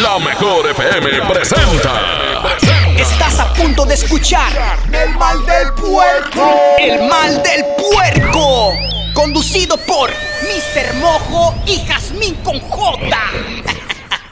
La mejor FM presenta. Estás a punto de escuchar El mal del puerco. El mal del puerco. Conducido por Mr. Mojo y Jazmín con J.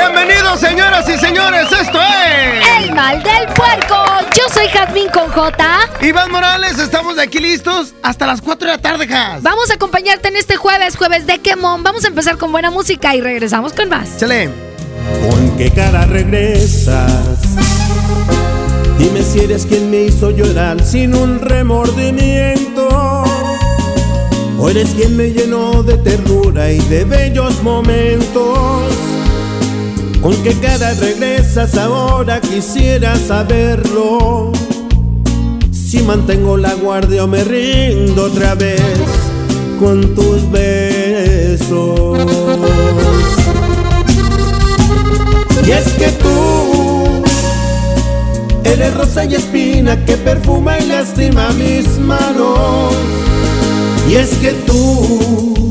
Bienvenidos, señoras y señores. Esto es. El mal del puerco. Yo soy Jazmín con J. Iván Morales, estamos de aquí listos hasta las 4 de la tarde, Jazz. Vamos a acompañarte en este jueves, jueves de Quemón. Vamos a empezar con buena música y regresamos con más. Chale. ¿Con qué cara regresas? Dime si eres quien me hizo llorar sin un remordimiento. O eres quien me llenó de ternura y de bellos momentos. ¿Con qué cara regresas ahora? Quisiera saberlo. Si mantengo la guardia o me rindo otra vez con tus besos. Y es que tú eres rosa y espina que perfuma y lastima mis manos. Y es que tú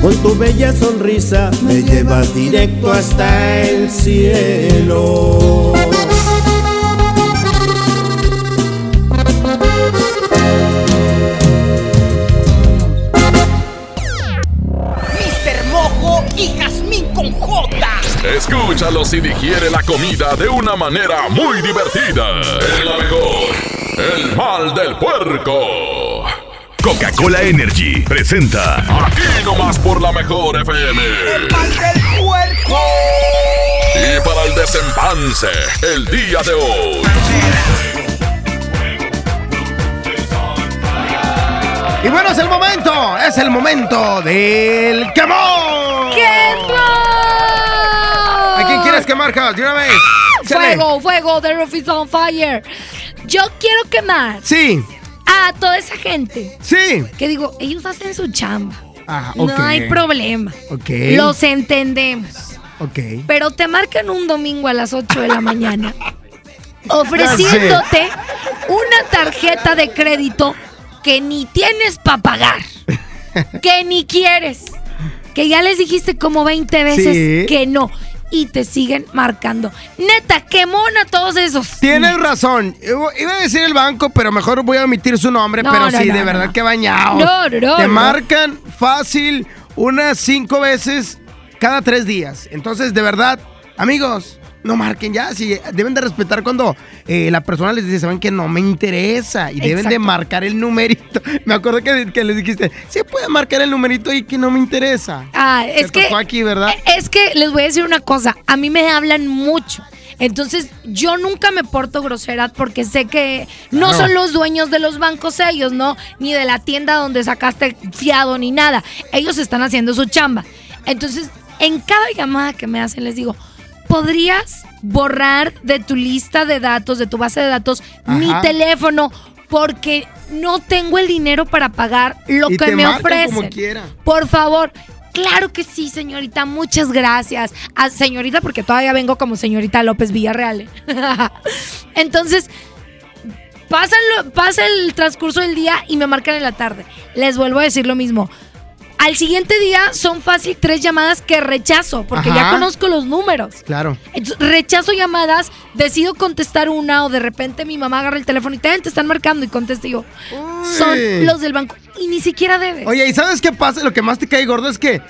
con tu bella sonrisa me llevas directo hasta el cielo. Mr. Mojo y Jazmín con J. Escúchalos y digiere la comida de una manera muy divertida. Es la mejor. El mal del puerco. Coca-Cola Energy presenta Aquí nomás por la mejor FM. El mal del puerco. Y para el desempance, el día de hoy. Y bueno, es el momento. Es el momento del quemón. ¿A quién quieres quemar, Jazz? De una vez. Chale. Fuego, fuego, the roof is on fire. Yo quiero quemar Sí, a toda esa gente sí. que digo, ellos hacen su chamba. Ah. No hay problema. Ok. Los entendemos. Ok. Pero te marcan un domingo a las 8 de la mañana ofreciéndote una tarjeta de crédito que ni tienes para pagar, que ni quieres, que ya les dijiste como 20 veces Sí. que no y te siguen marcando. Neta, qué mona todos esos. Tienes razón. Iba a decir el banco, pero mejor voy a omitir su nombre. No, pero no, sí, no, de verdad que bañado. No, no, no, Te marcan fácil unas cinco veces cada tres días. Entonces, de verdad, amigos, no marquen ya. Si deben de respetar cuando eh, la persona les dice, saben que no me interesa. Y deben de marcar el numerito. Me acuerdo que, que les dijiste, sí puede marcar el numerito y que no me interesa. Ah, es que. tocó aquí, ¿verdad? Es que les voy a decir una cosa. A mí me hablan mucho. Entonces, yo nunca me porto grosera porque sé que no Claro. son los dueños de los bancos ellos, ¿no? Ni de la tienda donde sacaste fiado ni nada. Ellos están haciendo su chamba. Entonces, en cada llamada que me hacen, les digo, ¿podrías borrar de tu lista de datos, de tu base de datos, mi teléfono? Porque no tengo el dinero para pagar lo Y que te me ofrecen. como quiera. Por favor. Claro que sí, señorita. Muchas gracias. Ah, señorita, porque todavía vengo como señorita López Villarreal. ¿eh? Entonces, pasa el transcurso del día y me marcan en la tarde. Les vuelvo a decir lo mismo. Al siguiente día son fácil tres llamadas que rechazo, porque ya conozco los números. Claro. Entonces, rechazo llamadas, decido contestar una o de repente mi mamá agarra el teléfono y te, te están marcando y contesto y yo. Son los del banco y ni siquiera debes. Oye, ¿y sabes qué pasa? Lo que más te cae gordo es que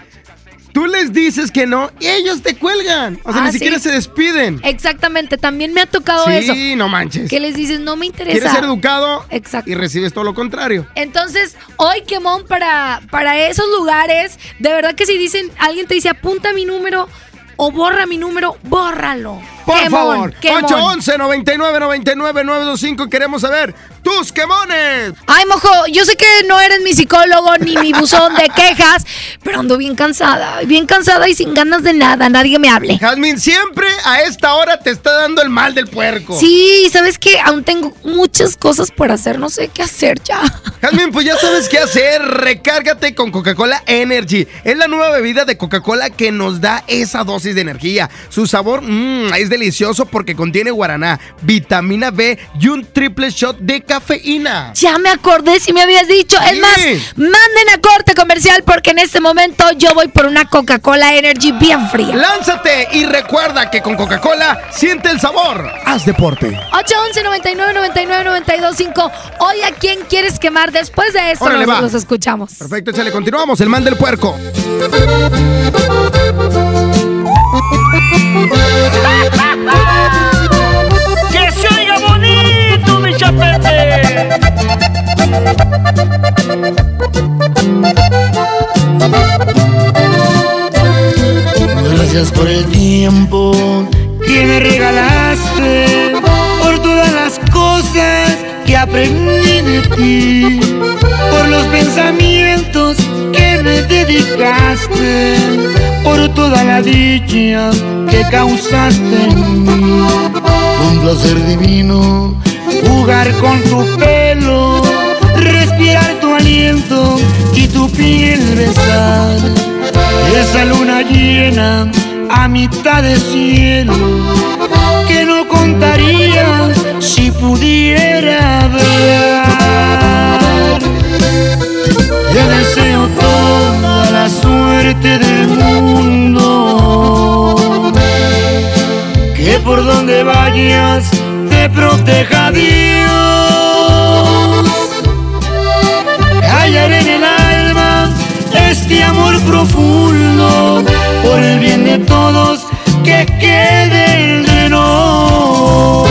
tú les dices que no y ellos te cuelgan. O sea, Ah, ni siquiera sí. se despiden. Exactamente, también me ha tocado sí, eso. no manches. Que les dices, no me interesa. Quieres ser educado Exacto. y recibes todo lo contrario. Entonces, hoy, Quemón, para, para esos lugares, de verdad que si dicen, alguien te dice, apunta mi número o borra mi número, bórralo. Por Quemón, favor, quemón. 811 99 99 925 queremos saber tus quemones. Ay, mojo, yo sé que no eres mi psicólogo ni mi buzón de quejas, pero ando bien cansada, bien cansada y sin ganas de nada, nadie me hable. Jazmín, siempre a esta hora te está dando el mal del puerco. Sí, ¿sabes qué? Aún tengo muchas cosas por hacer, no sé qué hacer ya. Jazmín, pues ya sabes qué hacer. Recárgate con Coca-Cola Energy. Es la nueva bebida de Coca-Cola que nos da esa dosis de energía. Su sabor mm, es delicioso porque contiene guaraná, vitamina B y un triple shot de cafeína. Ya me acordé si me habías dicho. Es Sí. más, manden a corte comercial porque en este momento yo voy por una Coca-Cola Energy bien fría. Lánzate y recuerda que con Coca-Cola siente el sabor. Haz deporte. 811 99 99 92 5. Hoy a quién quieres quemar después de esto Órale, va. los escuchamos. Perfecto, échale, continuamos. El mal del puerco. ¡Que se oiga bonito, mi chapete! Gracias por el tiempo que me regalaste, por todas las cosas que aprendí de ti, por los pensamientos que por toda la dicha que causaste en. Un placer divino jugar con tu pelo, respirar tu aliento y tu piel besar. Esa luna llena a mitad de cielo que no contaría si pudiera ver. Te deseo toda la suerte del mundo. Que por donde vayas te proteja Dios. Callaré en el alma este amor profundo por el bien de todos que quede entre nos.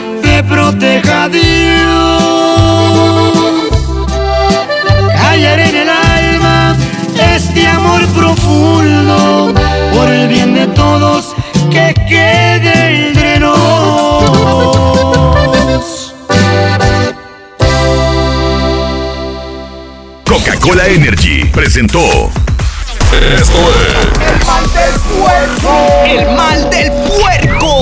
proteja Dios. Callaré en el alma este amor profundo por el bien de todos que quede entre nos. Coca-Cola Energy presentó Esto es El mal del puerco. El mal del puerco.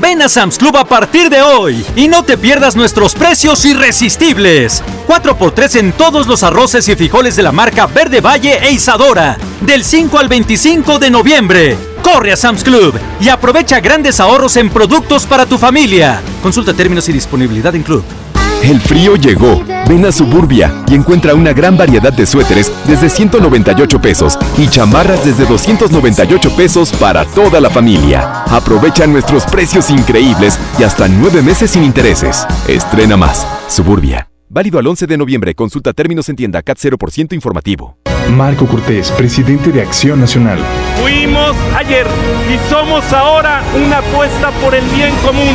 Ven a Sam's Club a partir de hoy y no te pierdas nuestros precios irresistibles. 4x3 en todos los arroces y frijoles de la marca Verde Valle e Isadora. Del 5 al 25 de noviembre. Corre a Sam's Club y aprovecha grandes ahorros en productos para tu familia. Consulta términos y disponibilidad en Club. El frío llegó. Ven a Suburbia y encuentra una gran variedad de suéteres desde 198 pesos y chamarras desde 298 pesos para toda la familia. Aprovecha nuestros precios increíbles y hasta nueve meses sin intereses. Estrena más. Suburbia. Válido al 11 de noviembre. Consulta términos en tienda CAT 0% informativo. Marco Cortés, presidente de Acción Nacional. Fuimos ayer y somos ahora una apuesta por el bien común.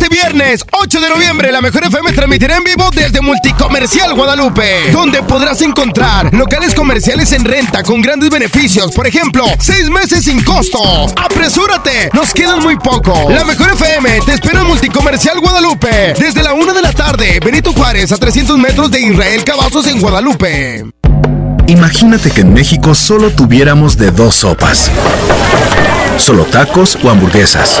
Este viernes 8 de noviembre la Mejor FM transmitirá en vivo desde Multicomercial Guadalupe, donde podrás encontrar locales comerciales en renta con grandes beneficios. Por ejemplo, seis meses sin costo. ¡Apresúrate! Nos quedan muy poco. La Mejor FM te espera en Multicomercial Guadalupe desde la 1 de la tarde. Benito Juárez a 300 metros de Israel Cavazos en Guadalupe. Imagínate que en México solo tuviéramos de dos sopas. Solo tacos o hamburguesas.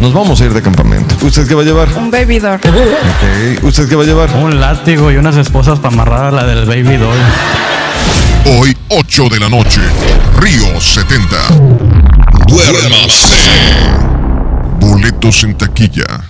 Nos vamos a ir de campamento. ¿Usted qué va a llevar? Un baby doll. Ok. ¿Usted qué va a llevar? Un látigo y unas esposas para amarrar a la del baby doll. Hoy, 8 de la noche, Río 70. Duérmase. Boletos en taquilla.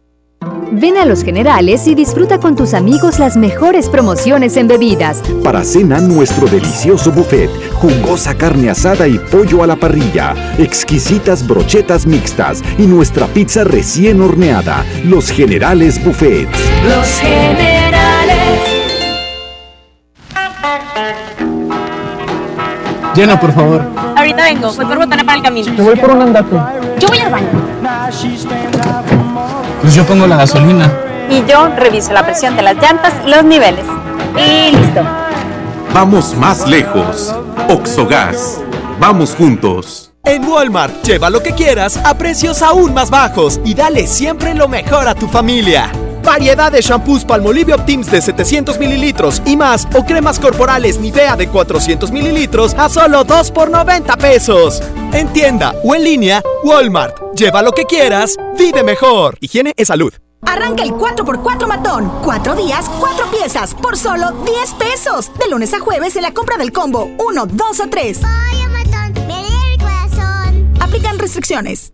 Ven a Los Generales y disfruta con tus amigos las mejores promociones en bebidas. Para cena, nuestro delicioso buffet, jugosa carne asada y pollo a la parrilla, exquisitas brochetas mixtas y nuestra pizza recién horneada. Los Generales Buffet. Los Generales. Llena, por favor. Ahorita vengo, voy por botana para el camino. Te voy por un andate. Yo voy al baño. Pues yo pongo la gasolina. Y yo reviso la presión de las llantas y los niveles. Y listo. Vamos más lejos. Oxogas. Vamos juntos. En Walmart, lleva lo que quieras a precios aún más bajos y dale siempre lo mejor a tu familia. Variedad de shampoos Palmolive Optims de 700 mililitros y más o cremas corporales Nivea de 400 mililitros a solo 2 por 90 pesos. En tienda o en línea, Walmart. Lleva lo que quieras, vive mejor. Higiene es salud. Arranca el 4x4 matón. Cuatro días, cuatro piezas, por solo 10 pesos. De lunes a jueves en la compra del combo 1, 2 o 3. Aplican restricciones.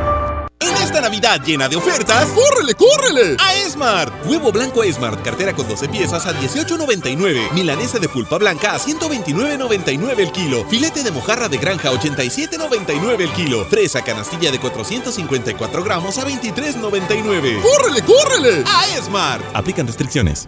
En esta Navidad llena de ofertas, ¡córrele, córrele! A Esmart. Huevo blanco Esmart, cartera con 12 piezas a 18.99. Milanesa de pulpa blanca a 129.99 el kilo. Filete de mojarra de granja a 87.99 el kilo. Fresa canastilla de 454 gramos a 23.99. ¡Córrele, córrele! A Esmart. Aplican restricciones.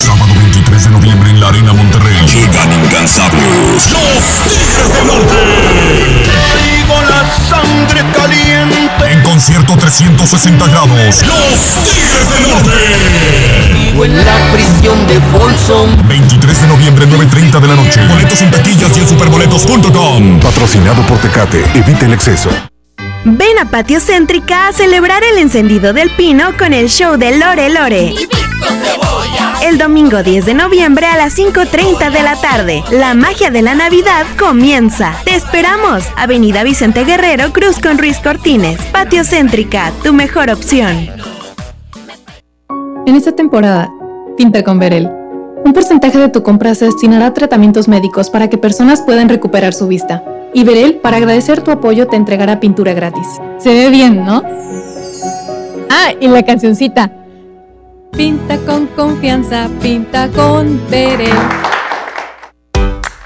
Sábado 23 de noviembre en la Arena Monterrey. Llegan incansables. Los Tigres del Norte. Traigo la sangre caliente. En concierto 360 grados. Los Tigres del Norte. Vivo en la prisión de Folsom. 23 de noviembre, 9.30 de la noche. Boletos en taquillas y en superboletos.com. Patrocinado por Tecate. Evita el exceso. Ven a Patio Céntrica a celebrar el encendido del pino con el show de Lore Lore. El domingo 10 de noviembre a las 5.30 de la tarde. La magia de la Navidad comienza. Te esperamos. Avenida Vicente Guerrero, Cruz con Ruiz Cortines. Patio Céntrica, tu mejor opción. En esta temporada, pinta con Verel. Un porcentaje de tu compra se destinará a tratamientos médicos para que personas puedan recuperar su vista. Y Verel, para agradecer tu apoyo, te entregará pintura gratis. Se ve bien, ¿no? Ah, y la cancioncita. Pinta con confianza, pinta con Verel.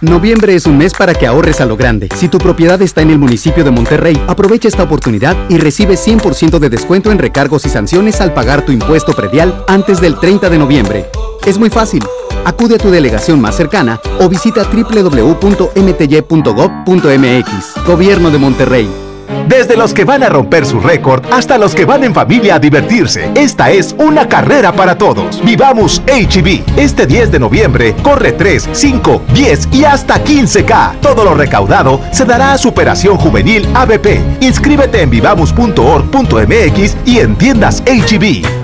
Noviembre es un mes para que ahorres a lo grande. Si tu propiedad está en el municipio de Monterrey, aprovecha esta oportunidad y recibe 100% de descuento en recargos y sanciones al pagar tu impuesto predial antes del 30 de noviembre. Es muy fácil. Acude a tu delegación más cercana o visita www.mty.gov.mx. Gobierno de Monterrey. Desde los que van a romper su récord hasta los que van en familia a divertirse, esta es una carrera para todos. Vivamos HB. Este 10 de noviembre corre 3, 5, 10 y hasta 15K. Todo lo recaudado se dará a Superación Juvenil ABP. Inscríbete en vivamos.org.mx y en tiendas HB.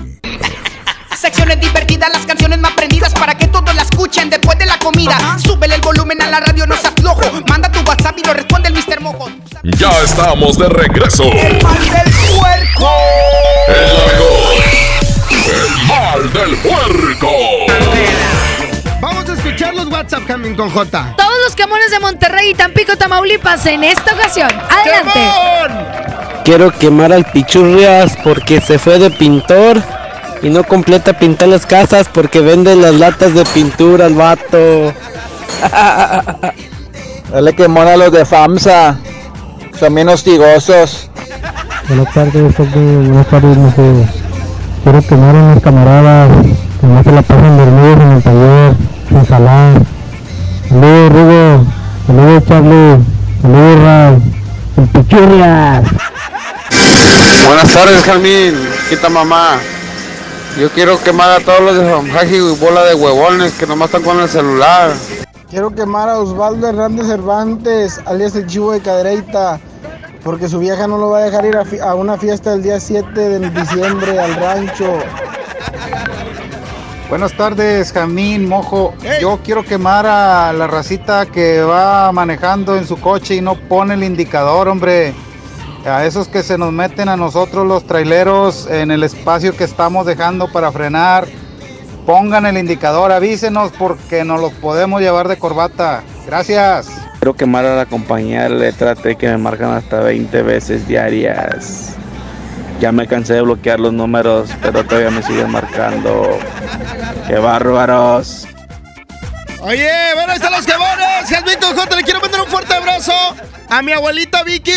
Secciones divertidas, las canciones más prendidas para que todos la escuchen después de la comida. Súbele el volumen a la radio, no seas flojo. Manda tu WhatsApp y lo responde el Mr. Mojo. Ya estamos de regreso. El mal del puerco. El mejor. El mal del puerco. Vamos a escuchar los WhatsApp Coming con J. Todos los camones de Monterrey y Tampico, Tamaulipas en esta ocasión. Adelante. Quiero quemar al Pichurrias porque se fue de pintor y no completa pintar las casas porque vende las latas de pintura al vato. Dale quemón a los de FAMSA. Son bien hostigosos. Buenas tardes, Toque. Buenas tardes, mujeres. Quiero quemar a mis camaradas que no se la pasan dormidos en el taller, sin jalar. Saludos, Rugo. Saludos, Charlie. Saludos, Ray. El Pichurrias. Buenas tardes, Jamín. Quita mamá. Yo quiero quemar a todos los de y bola de huevones que nomás están con el celular. Quiero quemar a Osvaldo Hernández Cervantes, alias el chivo de Cadereita, porque su vieja no lo va a dejar ir a, fi- a una fiesta el día 7 de diciembre al rancho. Buenas tardes, Jamín, Mojo. Yo quiero quemar a la racita que va manejando en su coche y no pone el indicador, hombre. A esos que se nos meten a nosotros los traileros en el espacio que estamos dejando para frenar. Pongan el indicador, avísenos porque nos los podemos llevar de corbata. Gracias. Quiero quemar a la compañía de letra T que me marcan hasta 20 veces diarias. Ya me cansé de bloquear los números, pero todavía me siguen marcando. ¡Qué bárbaros! Oye, bueno, ahí están los quebones. Jasmine J, le quiero mandar un fuerte abrazo a mi abuelita Vicky.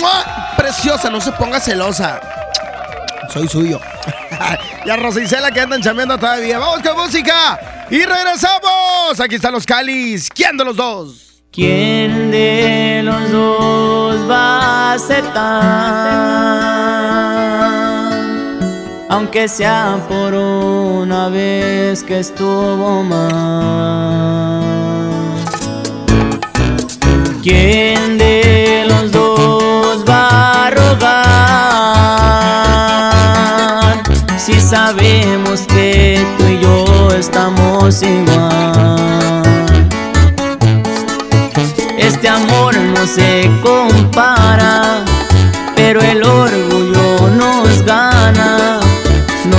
¡Mua! Preciosa, no se ponga celosa. Soy suyo. y a Rosicela que andan chambeando todavía. Vamos con música. Y regresamos. Aquí están los Calis. ¿Quién de los dos? ¿Quién de los dos va a aceptar? Aunque sea por una vez que estuvo mal. ¿Quién de los dos va a rogar? Si sabemos que tú y yo estamos igual. Este amor no se compara,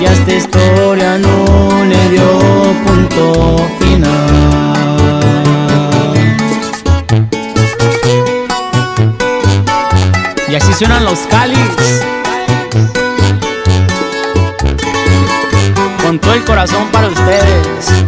y a esta historia no le dio punto final. Y así suenan los cáliz. Con todo el corazón para ustedes.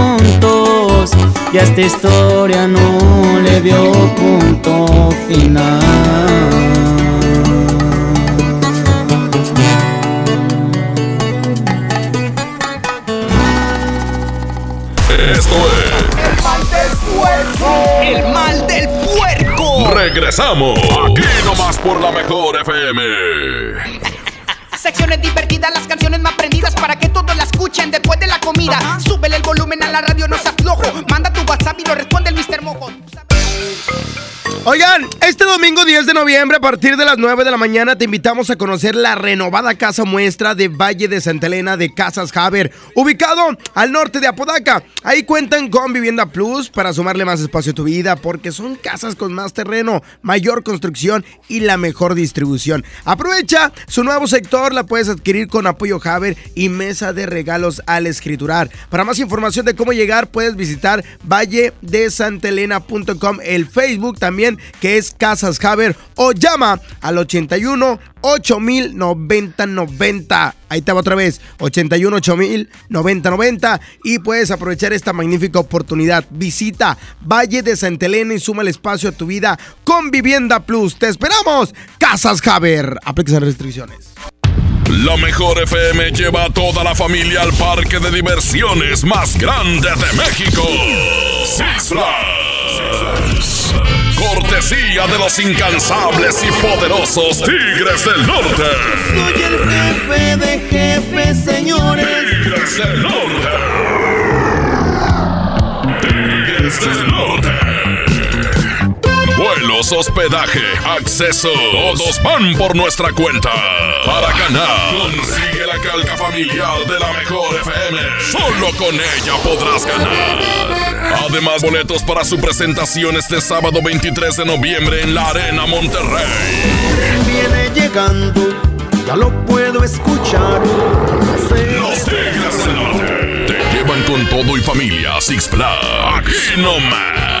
y a esta historia no le dio punto final. Esto es El mal del puerco. El mal del puerco. Regresamos. Aquí nomás por la mejor FM. Secciones divertidas, las canciones más prendidas para que todos la escuchen después de la comida. Súbele el volumen a la radio, no seas flojo. Manda tu WhatsApp y lo responde el Mr. Mojo. Oigan, este domingo 10 de noviembre a partir de las 9 de la mañana te invitamos a conocer la renovada casa muestra de Valle de Santa Elena de Casas Haber, ubicado al norte de Apodaca. Ahí cuentan con Vivienda Plus para sumarle más espacio a tu vida porque son casas con más terreno, mayor construcción y la mejor distribución. Aprovecha su nuevo sector, la puedes adquirir con apoyo Haber y mesa de regalos al escriturar. Para más información de cómo llegar puedes visitar valledesantelena.com, el Facebook también que es Casas Haber o llama al 81 8000 90 90. Ahí te va otra vez, 81 8000 90 90 y puedes aprovechar esta magnífica oportunidad. Visita Valle de Santa Elena y suma el espacio a tu vida con Vivienda Plus. Te esperamos. Casas Haber. Aplica restricciones. La mejor FM lleva a toda la familia al parque de diversiones más grande de México. Six Flags. Cortesía de los incansables y poderosos Tigres del Norte. Soy el jefe de jefes, señores. Tigres del Norte. Tigres del Norte. Vuelos, hospedaje, acceso. Todos van por nuestra cuenta. Para ganar, consigue calca familiar de la mejor FM. Solo con ella podrás ganar. Además, boletos para su presentación este sábado 23 de noviembre en la Arena Monterrey. Viene llegando, ya lo puedo escuchar. Los Tigres del Norte te llevan todo y familia Six Flags. Aquí nomás.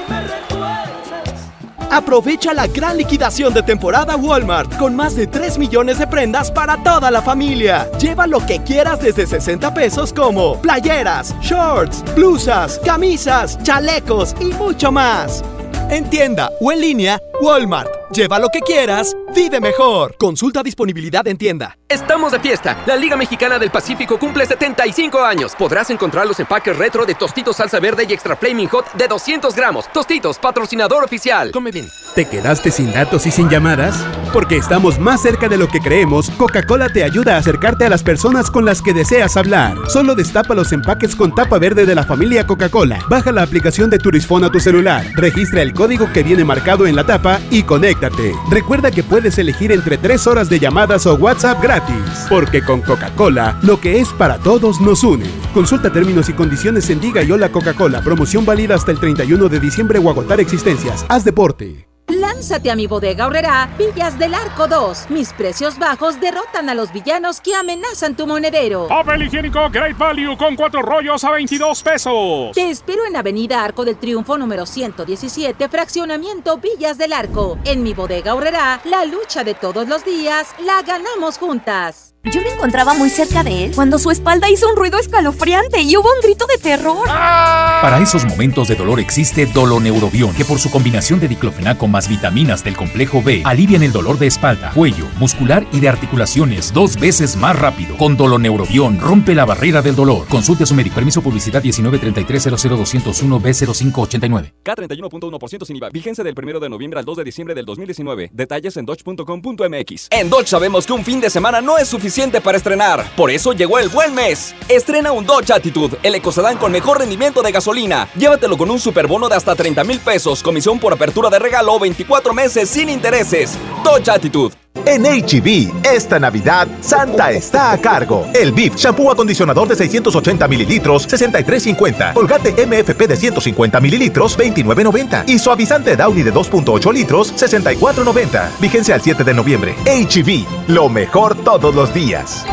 Aprovecha la gran liquidación de temporada Walmart con más de 3 millones de prendas para toda la familia. Lleva lo que quieras desde 60 pesos como playeras, shorts, blusas, camisas, chalecos y mucho más. En tienda o en línea, Walmart. Lleva lo que quieras, vive mejor. Consulta disponibilidad en tienda. Estamos de fiesta. La Liga Mexicana del Pacífico cumple 75 años. Podrás encontrar los empaques retro de Tostitos Salsa Verde y Extra Flaming Hot de 200 gramos. Tostitos, patrocinador oficial. Come bien. ¿Te quedaste sin datos y sin llamadas? Porque estamos más cerca de lo que creemos, Coca-Cola te ayuda a acercarte a las personas con las que deseas hablar. Solo destapa los empaques con tapa verde de la familia Coca-Cola. Baja la aplicación de Turisfone a tu celular. Registra el código que viene marcado en la tapa y conéctate. Recuerda que puedes elegir entre 3 horas de llamadas o WhatsApp gratis. Porque con Coca-Cola, lo que es para todos nos une. Consulta términos y condiciones en Diga y Hola Coca-Cola. Promoción válida hasta el 31 de diciembre o agotar existencias. Haz deporte. Lánzate a mi bodega horrera Villas del Arco 2. Mis precios bajos derrotan a los villanos que amenazan tu monedero. Papel higiénico Great Value con cuatro rollos a 22 pesos. Te espero en Avenida Arco del Triunfo número 117, fraccionamiento Villas del Arco. En mi bodega horrera, la lucha de todos los días la ganamos juntas. Yo me encontraba muy cerca de él cuando su espalda hizo un ruido escalofriante y hubo un grito de terror. Para esos momentos de dolor existe Doloneurobion, que por su combinación de diclofenaco más vitaminas del complejo B alivian el dolor de espalda, cuello, muscular y de articulaciones dos veces más rápido. Con Doloneurobion rompe la barrera del dolor. Consulte a su médico. Permiso publicidad 1933-00201-B0589. K31.1% sin IVA. Vigencia del 1 de noviembre al 2 de diciembre del 2019. Detalles en dodge.com.mx. En Dodge sabemos que un fin de semana no es suficiente para estrenar. Por eso llegó el buen mes. Estrena un Dodge Attitude, el ecocedán con mejor rendimiento de gasolina. Llévatelo con un superbono de hasta 30 mil pesos, comisión por apertura de regalo 24 meses sin intereses. Dodge Attitude. En HB, esta Navidad, Santa está a cargo. El BIF, shampoo acondicionador de 680 mililitros, 63.50. Colgate MFP de 150 mililitros, 29.90. Y suavizante Downy de 2.8 litros, 64.90. Vigencia al 7 de noviembre. HB, lo mejor todos los días.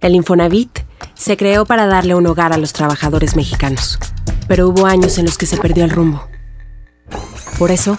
El Infonavit se creó para darle un hogar a los trabajadores mexicanos, pero hubo años en los que se perdió el rumbo. Por eso,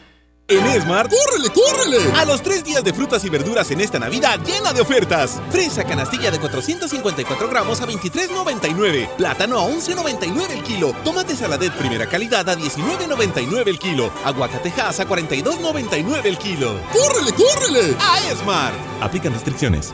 En Esmart, ¡córrele, córrele! A los tres días de frutas y verduras en esta Navidad llena de ofertas. Fresa canastilla de 454 gramos a 23,99. Plátano a 11,99 el kilo. Tomate saladet primera calidad a 19,99 el kilo. Aguacatejas a 42,99 el kilo. ¡Córrele, córrele! A Esmart. Aplican restricciones.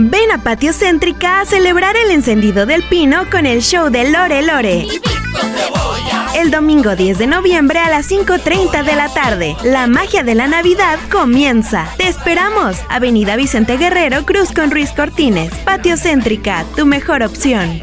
Ven a Patio Céntrica a celebrar el encendido del pino con el show de Lore Lore. El domingo 10 de noviembre a las 5.30 de la tarde, la magia de la Navidad comienza. Te esperamos. Avenida Vicente Guerrero, Cruz con Ruiz Cortines. Patio Céntrica, tu mejor opción.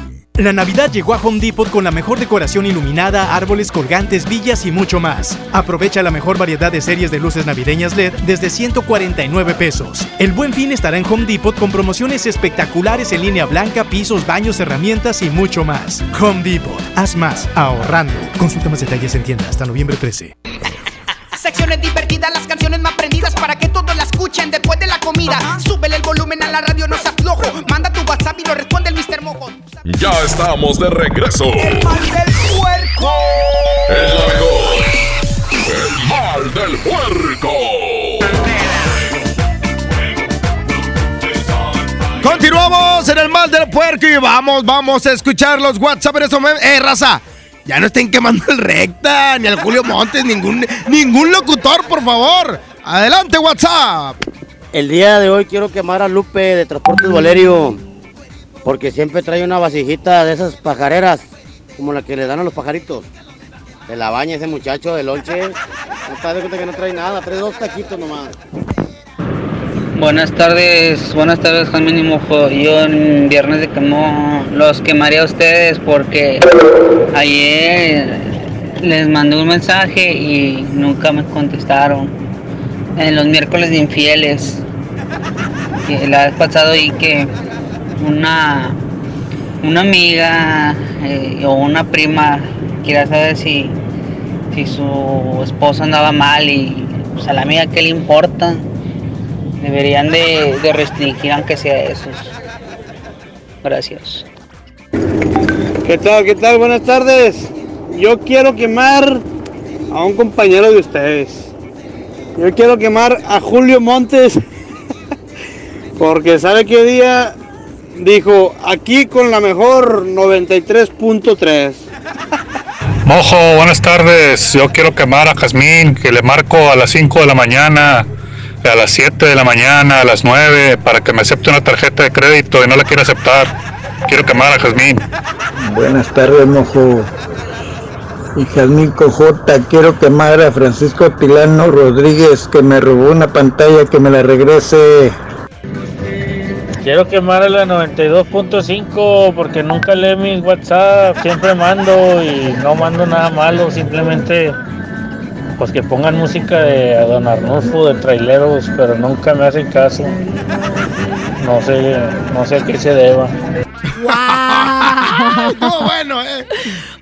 La Navidad llegó a Home Depot con la mejor decoración iluminada, árboles colgantes, villas y mucho más. Aprovecha la mejor variedad de series de luces navideñas LED desde 149 pesos. El buen fin estará en Home Depot con promociones espectaculares en línea blanca, pisos, baños, herramientas y mucho más. Home Depot, haz más, ahorrando. Consulta más detalles en tienda hasta noviembre 13. Secciones divertidas, las canciones más prendidas para que todos la escuchen después de la comida. Súbele el volumen a la radio, no seas flojo. Manda tu WhatsApp y lo responde el Mr. Mojo. Ya estamos de regreso. El mal del puerco. Es la mejor. El mal del puerco. Continuamos en el mal del puerco y vamos, vamos a escuchar los WhatsApp en este momento. Eh, raza, ya no estén quemando el recta, ni al Julio Montes, ningún, ningún locutor, por favor. Adelante, WhatsApp. El día de hoy quiero quemar a Lupe de Transportes Valerio, porque siempre trae una vasijita de esas pajareras, como la que le dan a los pajaritos. Se la baña ese muchacho de lonche. No está de cuenta que no trae nada, trae dos taquitos nomás. Buenas tardes, buenas tardes Juan y Mojo. Yo en viernes de quemó los quemaría a ustedes porque ayer les mandé un mensaje y nunca me contestaron. En los miércoles de infieles. La vez pasado y que una una amiga eh, o una prima quiera saber si, si su esposo andaba mal y pues, a la amiga qué le importa. Deberían de, de restringir aunque sea esos. Gracias. ¿Qué tal? ¿Qué tal? Buenas tardes. Yo quiero quemar a un compañero de ustedes. Yo quiero quemar a Julio Montes. Porque sabe qué día dijo aquí con la mejor 93.3. Mojo, buenas tardes. Yo quiero quemar a Jazmín, que le marco a las 5 de la mañana, a las 7 de la mañana, a las 9, para que me acepte una tarjeta de crédito y no la quiere aceptar. Quiero quemar a Jazmín. Buenas tardes, mojo. Y Jazmín Cojota, quiero quemar a Francisco Tilano Rodríguez, que me robó una pantalla, que me la regrese. Quiero quemar a la 92.5 porque nunca lee mis WhatsApp, siempre mando y no mando nada malo, simplemente pues que pongan música de Don Arnulfo, de traileros, pero nunca me hacen caso. No sé, no sé a qué se deba. Estuvo bueno, eh.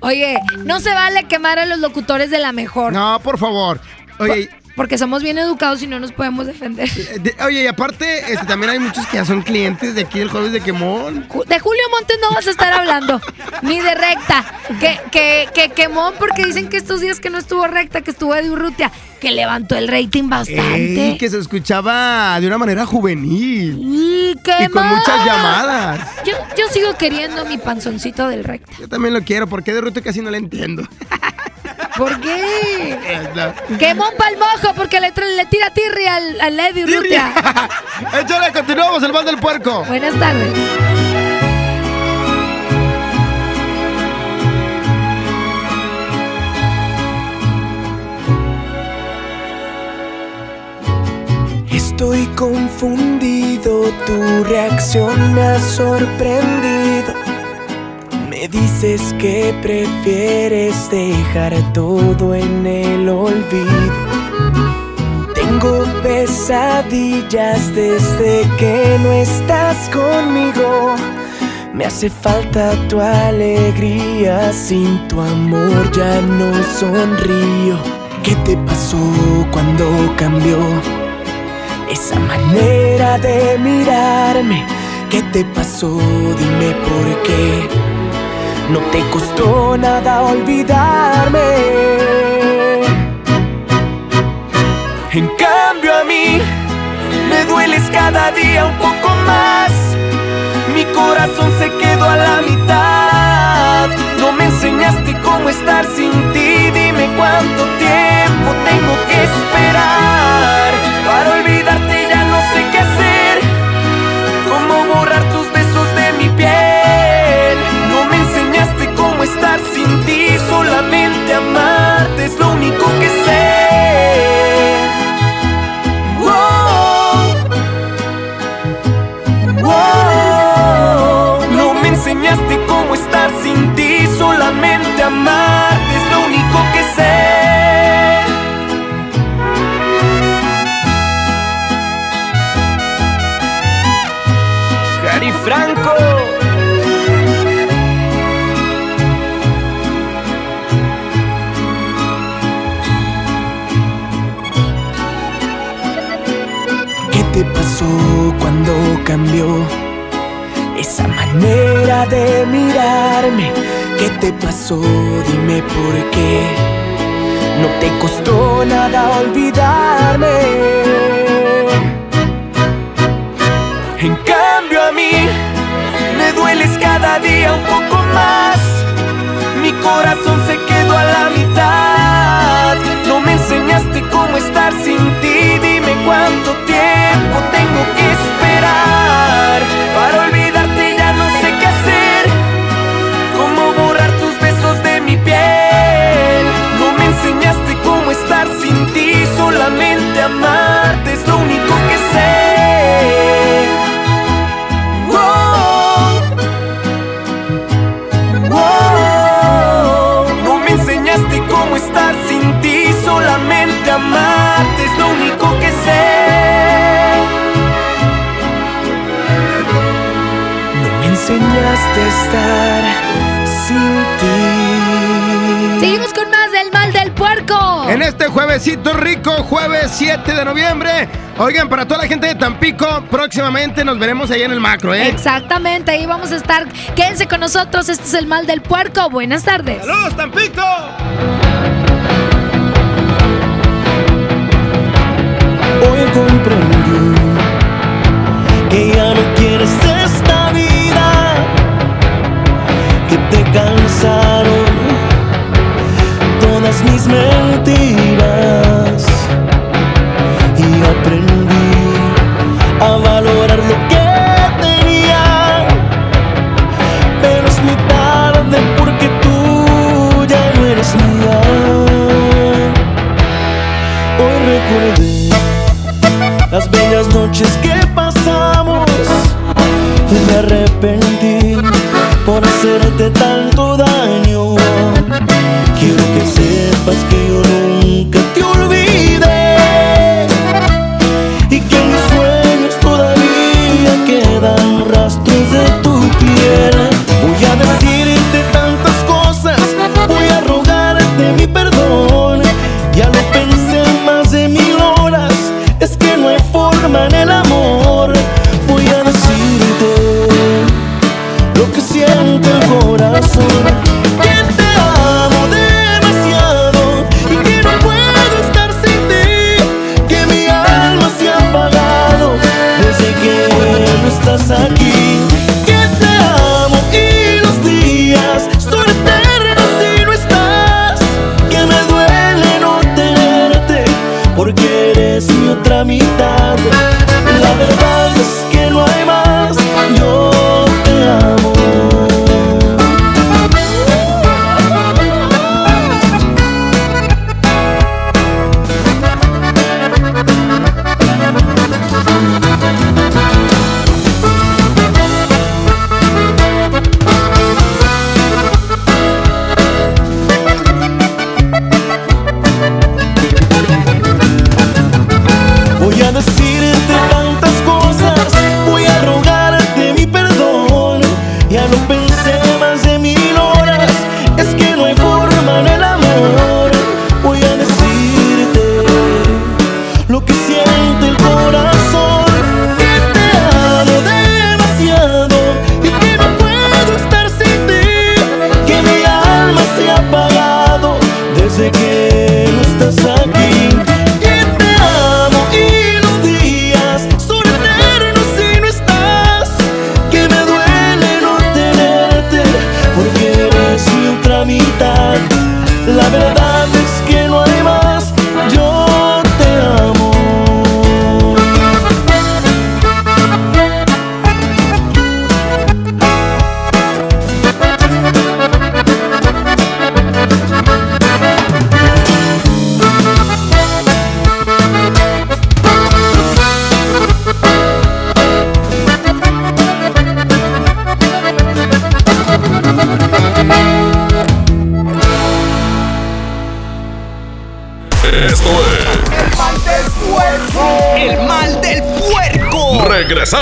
Oye, no se vale quemar a los locutores de la mejor. No, por favor. Oye, Porque somos bien educados y no nos podemos defender. de- oye, y aparte, este, también hay muchos que ya son clientes de aquí del Jueves de Quemón. Ju- De Julio Montes no vas a estar hablando, ni de recta. Que, que, que quemó porque dicen que estos días que no estuvo recta, que estuvo de Urrutia, que levantó el rating bastante. Ey, que se escuchaba de una manera juvenil. Y, Y con muchas llamadas. Yo, yo sigo queriendo mi panzoncito del recta. Yo también lo quiero, porque de ruta casi no le entiendo. ¿Por qué? Quemón pa'l mojo porque le, le tira tirri al, al Eddie Urrutia. Échale, continuamos el mal del puerco. Buenas tardes. Estoy confundido, tu reacción me ha sorprendido. Me dices que prefieres dejar todo en el olvido. Tengo pesadillas desde que no estás conmigo. Me hace falta tu alegría, sin tu amor ya no sonrío. ¿Qué te pasó cuando cambió? Esa manera de mirarme, ¿qué te pasó? Dime por qué. No te costó nada olvidarme. En cambio a mí me dueles cada día un poco más. Mi corazón se quedó a la mitad. No me enseñaste cómo estar sin ti. Dime cuánto tiempo tengo que esperar. Para olvidarte único que sé. Wow. Wow. No me enseñaste cómo estar sin ti, solamente amarte cuando cambió esa manera de mirarme? ¿Qué te pasó? Dime por qué. No te costó nada olvidarme. En cambio a mí me dueles cada día un poco más. Mi corazón se quedó a la mitad. No me enseñaste cómo estar sin a estar sin ti. Seguimos con más del mal del puerco. En este juevesito rico, jueves 7 de noviembre. Oigan, para toda la gente de Tampico, próximamente nos veremos ahí en el macro, ¿eh? Exactamente, ahí vamos a estar. Quédense con nosotros, este es el mal del puerco. Buenas tardes. ¡Saludos, Tampico! Hoy comprendí te cansaron todas mis mentiras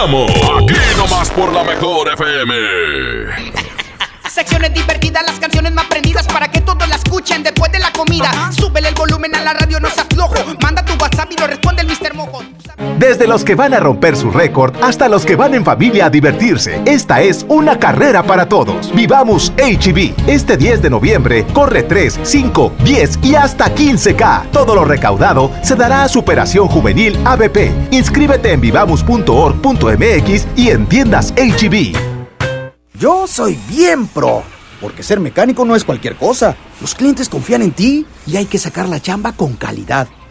Regresamos. Desde los que van a romper su récord hasta los que van en familia a divertirse, esta es una carrera para todos. Vivamos HB. Este 10 de noviembre corre 3, 5, 10 y hasta 15K. Todo lo recaudado se dará a Superación Juvenil ABP. Inscríbete en vivamos.org.mx y en tiendas HB. Yo soy bien pro, porque ser mecánico no es cualquier cosa. Los clientes confían en ti y hay que sacar la chamba con calidad.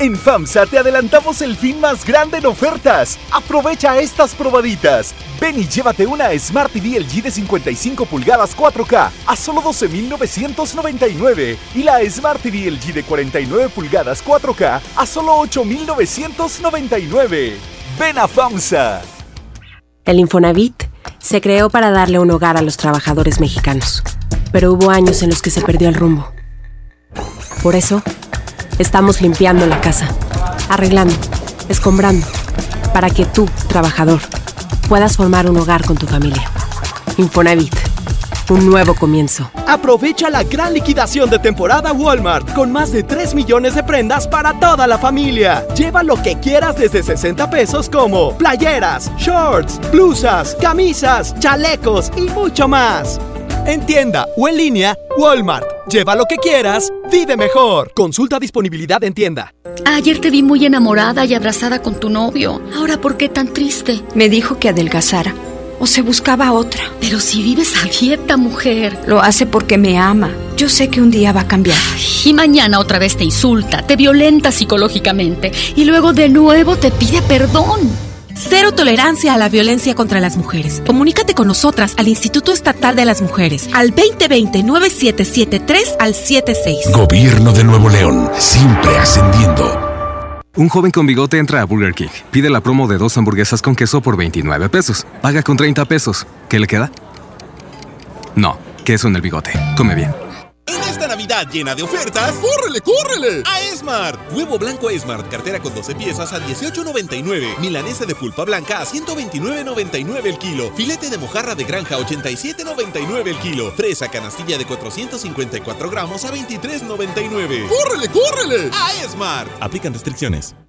En FAMSA te adelantamos el fin más grande en ofertas. Aprovecha estas probaditas. Ven y llévate una Smart TV LG de 55 pulgadas 4K a solo 12.999 y la Smart TV LG de 49 pulgadas 4K a solo 8.999. Ven a FAMSA. El Infonavit se creó para darle un hogar a los trabajadores mexicanos, pero hubo años en los que se perdió el rumbo. Por eso, estamos limpiando la casa, arreglando, escombrando, para que tú, trabajador, puedas formar un hogar con tu familia. Infonavit, un nuevo comienzo. Aprovecha la gran liquidación de temporada Walmart con más de 3 millones de prendas para toda la familia. Lleva lo que quieras desde 60 pesos como playeras, shorts, blusas, camisas, chalecos y mucho más. En tienda o en línea, Walmart. Lleva lo que quieras, vive mejor. Consulta disponibilidad en tienda. Ayer te vi muy enamorada y abrazada con tu novio. Ahora, ¿por qué tan triste? Me dijo que adelgazara. O se buscaba otra. Pero si vives a dieta, mujer. Lo hace porque me ama. Yo sé que un día va a cambiar. Y mañana otra vez te insulta, te violenta psicológicamente y luego de nuevo te pide perdón. Cero tolerancia a la violencia contra las mujeres. Comunícate con nosotras al Instituto Estatal de las Mujeres al 2020-9773 al 76. Gobierno de Nuevo León, siempre ascendiendo. Un joven con bigote entra a Burger King. Pide la promo de dos hamburguesas con queso por 29 pesos. Paga con 30 pesos. ¿Qué le queda? No, queso en el bigote. Come bien. Esta Navidad llena de ofertas, ¡córrele, córrele! A Esmart. Huevo blanco Esmart, cartera con 12 piezas a 18.99. Milanesa de pulpa blanca a 129.99 el kilo. Filete de mojarra de granja a 87.99 el kilo. Fresa canastilla de 454 gramos a 23.99. ¡Córrele, córrele! A Esmart. Aplican restricciones.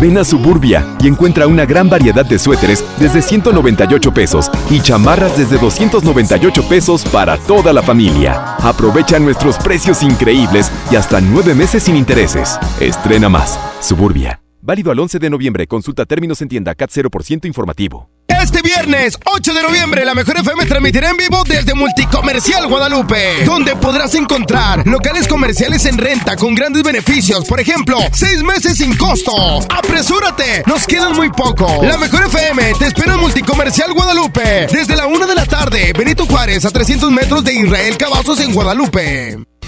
Ven a Suburbia y encuentra una gran variedad de suéteres desde 198 pesos y chamarras desde 298 pesos para toda la familia. Aprovecha nuestros precios increíbles y hasta nueve meses sin intereses. Estrena más. Suburbia. Válido al 11 de noviembre. Consulta términos en tienda CAT 0% informativo. Este viernes 8 de noviembre, la Mejor FM transmitirá en vivo desde Multicomercial Guadalupe, donde podrás encontrar locales comerciales en renta con grandes beneficios. Por ejemplo, seis meses sin costo. ¡Apresúrate! Nos quedan muy poco. La Mejor FM te espera en Multicomercial Guadalupe desde la una de la tarde. Benito Juárez. Juárez, a 300 metros de Israel Cavazos en Guadalupe.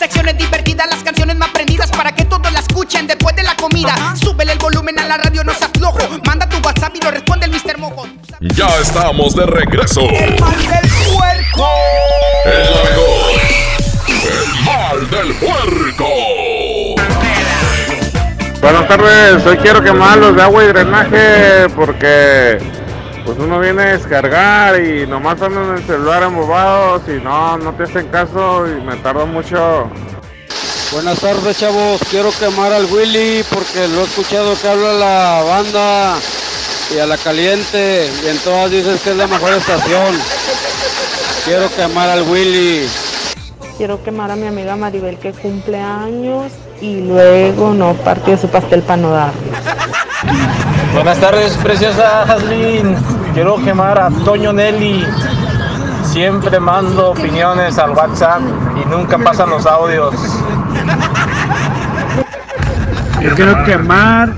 Secciones divertidas, las canciones más prendidas para que todos la escuchen después de la comida. Súbele el volumen a la radio, no se aflojo. Manda tu WhatsApp y lo responde el Mr. Mojo. Ya estamos de regreso. El mal del puerco. El mejor. El mal del puerco. Buenas tardes, hoy quiero quemar los de agua y drenaje porque pues uno viene a descargar y nomás andan en el celular embobados y no, no te hacen caso y me tardo mucho. Buenas tardes chavos, quiero quemar al Willy porque lo he escuchado que habla la banda y a la caliente y en todas dices que es la mejor estación. Quiero quemar al Willy. Quiero quemar a mi amiga Maribel que cumple años y luego no partió su pastel para no darle. Buenas tardes, preciosa Haslin. Quiero quemar a Toño Nelly. Siempre mando opiniones al WhatsApp y nunca pasan los audios. Yo quiero quemar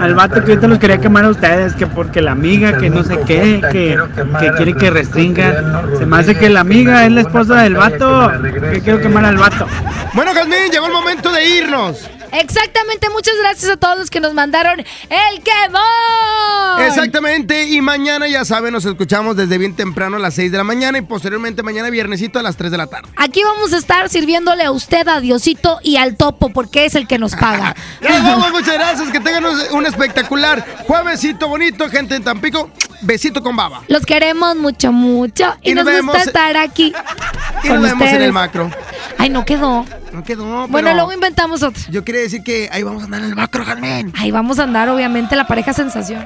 al vato que ahorita los quería quemar a ustedes, que porque la amiga, que no sé qué, que, que quiere que restringan. Se me hace que la amiga es la esposa del vato, que quiero quemar al vato. Bueno, Jazmín, llegó el momento de irnos. Exactamente, muchas gracias a todos los que nos mandaron el quemón. Exactamente, y mañana ya saben, nos escuchamos desde bien temprano a las 6 de la mañana y posteriormente mañana viernesito a las 3 de la tarde. Aquí vamos a estar sirviéndole a usted, a Diosito y al Topo, porque es el que nos paga. Nos vamos, muchas gracias, que tengan un- espectacular juevesito bonito, gente en Tampico. Besito con baba. Los queremos mucho, mucho. Y, Y nos, nos vemos- gusta estar aquí. Y con nos vemos en ustedes. el macro. Ay, no quedó. No quedó. Bueno, pero luego inventamos otro. Yo quería decir que ahí vamos a andar en el macro, Jazmín. Ahí vamos a andar, obviamente, la pareja sensación.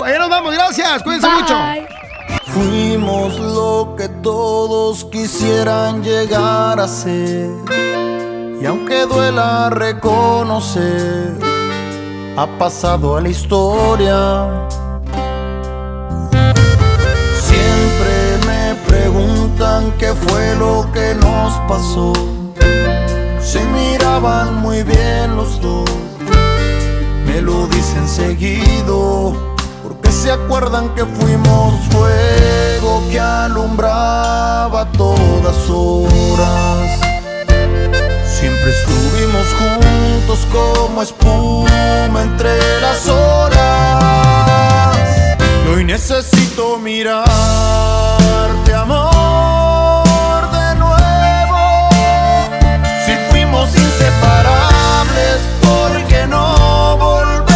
¡Uh! Ahí nos vamos, gracias. Cuídense Bye. mucho. Fuimos lo que todos quisieran llegar a ser. Y aunque duela reconocer, ha pasado a la historia. Siempre me preguntan qué fue lo que nos pasó. Miraban muy bien los dos, me lo dicen seguido. Porque se acuerdan que fuimos fuego que alumbraba todas horas. Siempre estuvimos juntos como espuma entre las olas. Y hoy necesito mirarte, amor, Si fuimos inseparables, ¿por qué no volver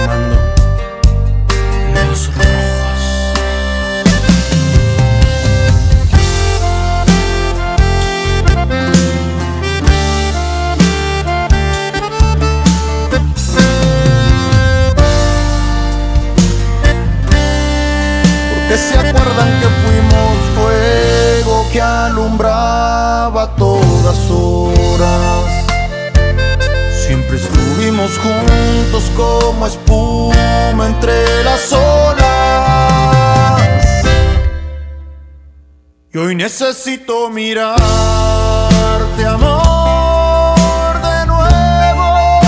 Necesito mirarte, amor, de nuevo.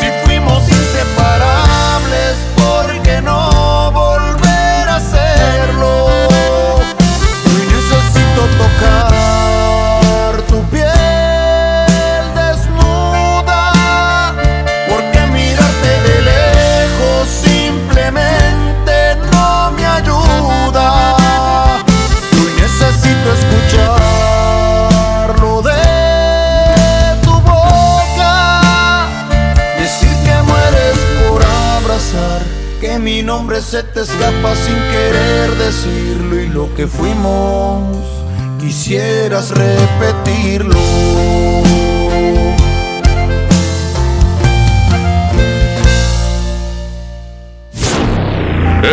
Si fuimos inseparables, ¿por qué no volver a hacerlo? Hoy necesito tocar nombre se te escapa sin querer decirlo y lo que fuimos quisieras repetirlo.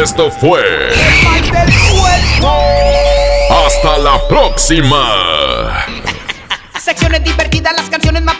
Esto fue. Hasta la próxima. Secciones divertidas, las canciones más